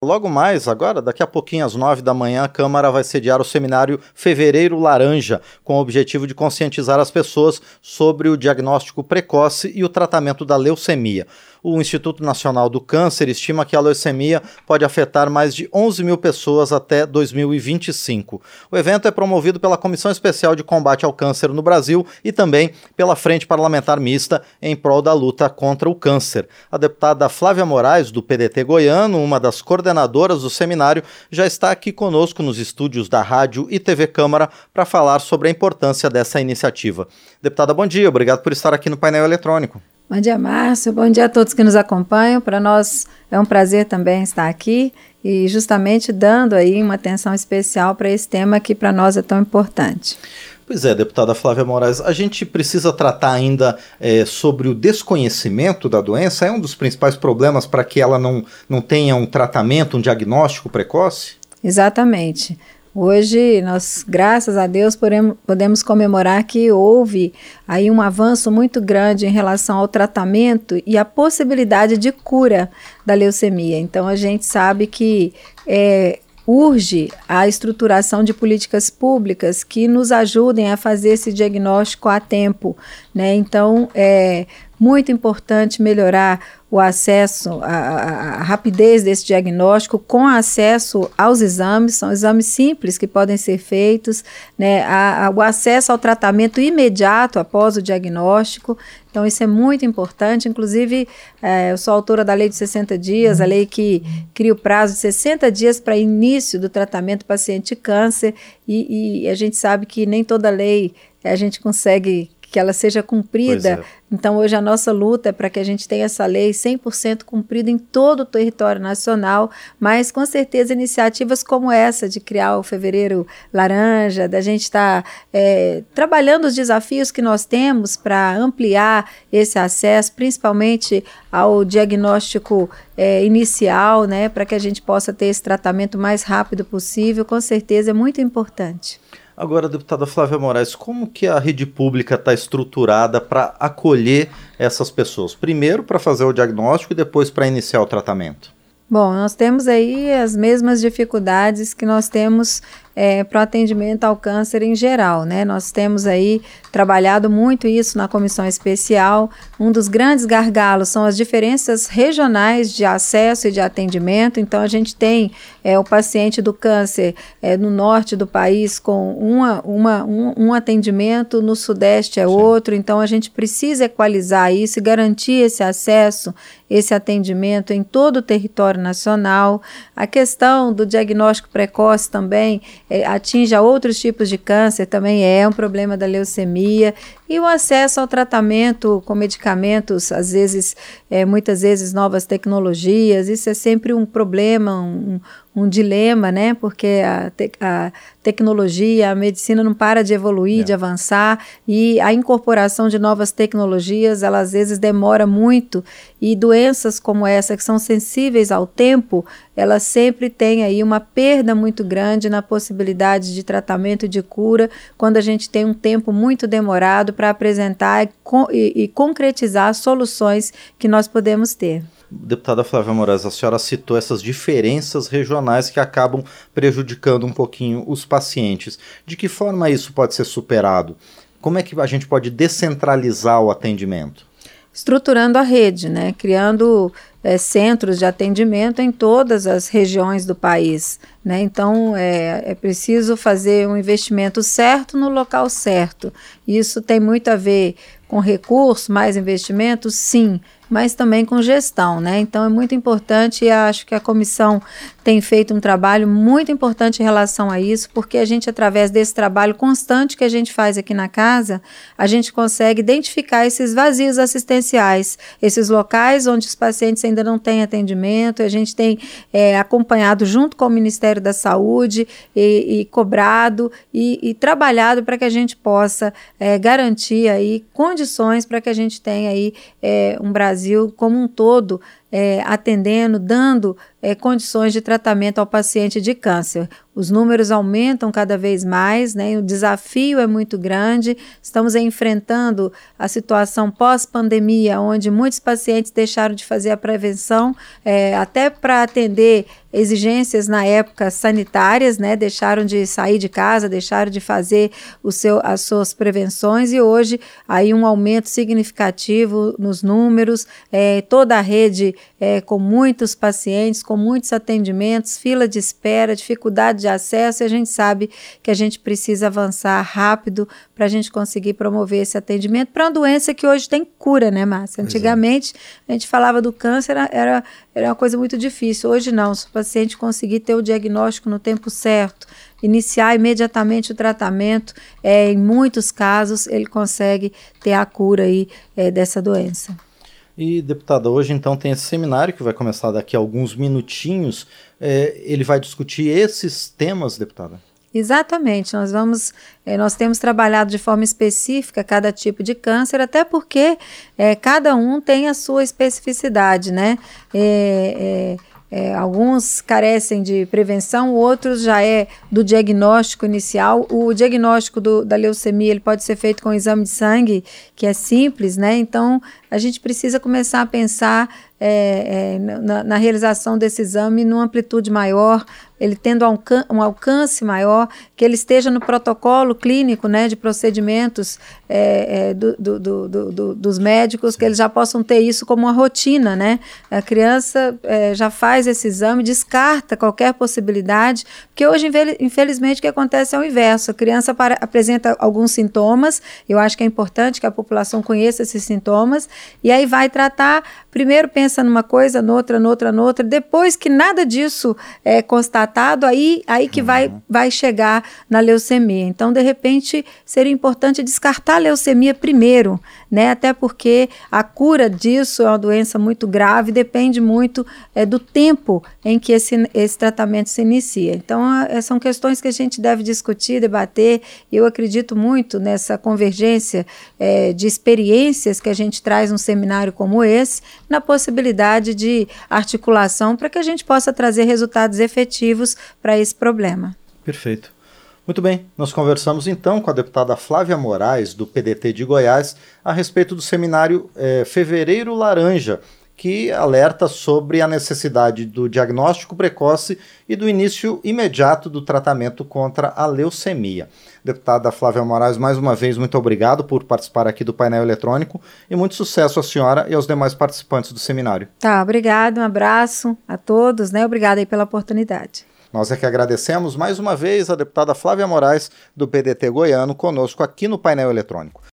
Logo mais, agora, daqui a pouquinho, às nove da manhã, a Câmara vai sediar o seminário Fevereiro Laranja, com o objetivo de conscientizar as pessoas sobre o diagnóstico precoce e o tratamento da leucemia o Instituto Nacional do Câncer estima que a leucemia pode afetar mais de 11 mil pessoas até 2025. O evento é promovido pela Comissão Especial de Combate ao Câncer no Brasil e também pela Frente Parlamentar Mista em prol da luta contra o câncer. A deputada Flávia Moraes, do PDT goiano, uma das coordenadoras do seminário, já está aqui conosco nos estúdios da Rádio e TV Câmara para falar sobre a importância dessa iniciativa. Deputada, bom dia, obrigado por estar aqui no painel eletrônico. Bom dia, Márcio. Bom dia a todos que nos acompanham. Para nós é um prazer também estar aqui e justamente dando aí uma atenção especial para esse tema que para nós é tão importante. Pois é, deputada Flávia Moraes, a gente precisa tratar ainda é, sobre o desconhecimento da doença. É um dos principais problemas para que ela não, não tenha um tratamento, um diagnóstico precoce? Exatamente. Hoje, nós, graças a Deus, podemos, comemorar que houve aí um avanço muito grande em relação ao tratamento e a possibilidade de cura da leucemia. Então, a gente sabe que é, urge a estruturação de políticas públicas que nos ajudem a fazer esse diagnóstico a tempo. Né? Então, é muito importante melhorar o acesso, a, a, rapidez desse diagnóstico com acesso aos exames, são exames simples que podem ser feitos, né, a, o acesso ao tratamento imediato após o diagnóstico. Então, isso é muito importante. Inclusive, é, eu sou autora da lei de 60 dias, a lei que cria o prazo de 60 dias para início do tratamento paciente câncer, e, e a gente sabe que nem toda lei a gente consegue que ela seja cumprida. É. Então, hoje a nossa luta é para que a gente tenha essa lei 100% cumprida em todo o território nacional, mas com certeza iniciativas como essa de criar o Fevereiro Laranja, da gente estar tá, é, trabalhando os desafios que nós temos para ampliar esse acesso, principalmente ao diagnóstico é, inicial, né, para que a gente possa ter esse tratamento mais rápido possível, com certeza é muito importante. Agora, deputada Flávia Moraes, como que a rede pública está estruturada para acolher essas pessoas? Primeiro para fazer o diagnóstico e depois para iniciar o tratamento? Bom, nós temos aí as mesmas dificuldades que nós temos é, para o atendimento ao câncer em geral. Né? Nós temos aí trabalhado muito isso na comissão especial. Um dos grandes gargalos são as diferenças regionais de acesso e de atendimento. Então, a gente tem é, o paciente do câncer é, no norte do país com uma, uma, um, um atendimento, no sudeste é Sim. outro. Então, a gente precisa equalizar isso e garantir esse acesso, esse atendimento em todo o território nacional. A questão do diagnóstico precoce também é, atinge a outros tipos de câncer, também é um problema da leucemia. E o acesso ao tratamento com medicamentos, às vezes, é, muitas vezes novas tecnologias, isso é sempre um problema, um, um dilema, né? Porque a, te a tecnologia, a medicina não para de evoluir, é. de avançar, e a incorporação de novas tecnologias, ela às vezes demora muito, e doenças como essa, que são sensíveis ao tempo, elas sempre têm aí uma perda muito grande na possibilidade de tratamento e de cura, quando a gente tem um tempo muito demorado para apresentar e, e, e concretizar soluções que nós podemos ter. Deputada Flávia Moraes, a senhora citou essas diferenças regionais que acabam prejudicando um pouquinho os pacientes. De que forma isso pode ser superado? Como é que a gente pode descentralizar o atendimento? Estruturando a rede, né? criando é, centros de atendimento em todas as regiões do país. Né? Então, é, é preciso fazer um investimento certo no local certo. Isso tem muito a ver com recurso, mais investimento? Sim, mas também com gestão, né? Então é muito importante e acho que a comissão tem feito um trabalho muito importante em relação a isso, porque a gente, através desse trabalho constante que a gente faz aqui na casa, a gente consegue identificar esses vazios assistenciais, esses locais onde os pacientes ainda não têm atendimento, a gente tem é, acompanhado junto com o Ministério da Saúde e, e cobrado e, e trabalhado para que a gente possa é, garantir aí condições para que a gente tenha aí é, um Brasil como um todo é, atendendo, dando é, condições de tratamento ao paciente de câncer. Os números aumentam cada vez mais, né? o desafio é muito grande. Estamos enfrentando a situação pós-pandemia, onde muitos pacientes deixaram de fazer a prevenção, é, até para atender exigências na época sanitárias, né? Deixaram de sair de casa, deixaram de fazer o seu, as suas prevenções e hoje aí um aumento significativo nos números, é, toda a rede é, com muitos pacientes, com muitos atendimentos, fila de espera, dificuldade de acesso, e a gente sabe que a gente precisa avançar rápido para a gente conseguir promover esse atendimento para uma doença que hoje tem cura, né, Márcia? É. Antigamente a gente falava do câncer, era, era uma coisa muito difícil. Hoje não, paciente conseguir ter o diagnóstico no tempo certo, iniciar imediatamente o tratamento, é, em muitos casos ele consegue ter a cura aí, é, dessa doença. E, deputada, hoje então tem esse seminário que vai começar daqui a alguns minutinhos. É, ele vai discutir esses temas, deputada? Exatamente, nós vamos, eh, nós temos trabalhado de forma específica cada tipo de câncer, até porque eh, cada um tem a sua especificidade, né? É, é, alguns carecem de prevenção, outros já é do diagnóstico inicial. O diagnóstico do, da leucemia ele pode ser feito com exame de sangue, que é simples, né? Então a gente precisa começar a pensar é, é, na, na, realização desse exame numa amplitude maior, ele tendo um alcance maior, que ele esteja no protocolo clínico né, de procedimentos é, é do, do, do, dos médicos, que eles já possam ter isso como uma rotina. Né? A criança é, já faz esse exame, descarta qualquer possibilidade, porque hoje, infelizmente, o que acontece é o inverso. A criança para, apresenta alguns sintomas, eu acho que é importante que a população conheça esses sintomas, e aí vai tratar, primeiro pensa numa coisa, noutra, noutra, noutra, depois que nada disso é constatado, aí, aí que uhum. vai, vai chegar na leucemia. Então, de repente, seria importante descartar a leucemia primeiro, né? Até porque a cura disso é uma doença muito grave, depende muito é, do tempo em que esse, esse tratamento se inicia. Então, a, são questões que a gente deve discutir, debater. Eu acredito muito nessa convergência é, de experiências que a gente traz num seminário como esse, na possibilidade de articulação para que a gente possa trazer resultados efetivos para esse problema. Perfeito. Muito bem, nós conversamos então com a deputada Flávia Moraes, do PDT de Goiás, a respeito do seminário é, Fevereiro Laranja, que alerta sobre a necessidade do diagnóstico precoce e do início imediato do tratamento contra a leucemia. Deputada Flávia Moraes, mais uma vez, muito obrigado por participar aqui do painel eletrônico e muito sucesso à senhora e aos demais participantes do seminário. Tá, obrigado, um abraço a todos, né? Obrigada aí pela oportunidade. Nós é que agradecemos mais uma vez a deputada Flávia Moraes, do PDT Goiano, conosco aqui no painel eletrônico.